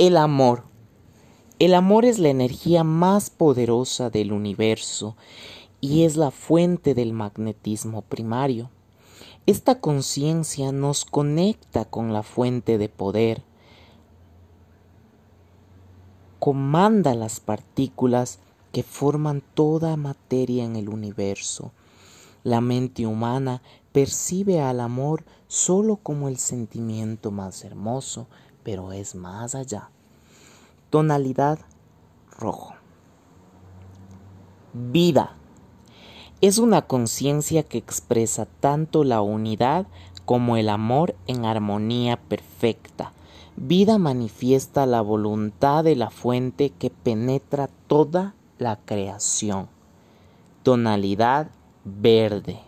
El amor. El amor es la energía más poderosa del universo y es la fuente del magnetismo primario. Esta conciencia nos conecta con la fuente de poder, comanda las partículas que forman toda materia en el universo. La mente humana percibe al amor solo como el sentimiento más hermoso, pero es más allá. Tonalidad rojo. Vida. Es una conciencia que expresa tanto la unidad como el amor en armonía perfecta. Vida manifiesta la voluntad de la fuente que penetra toda la creación. Tonalidad verde.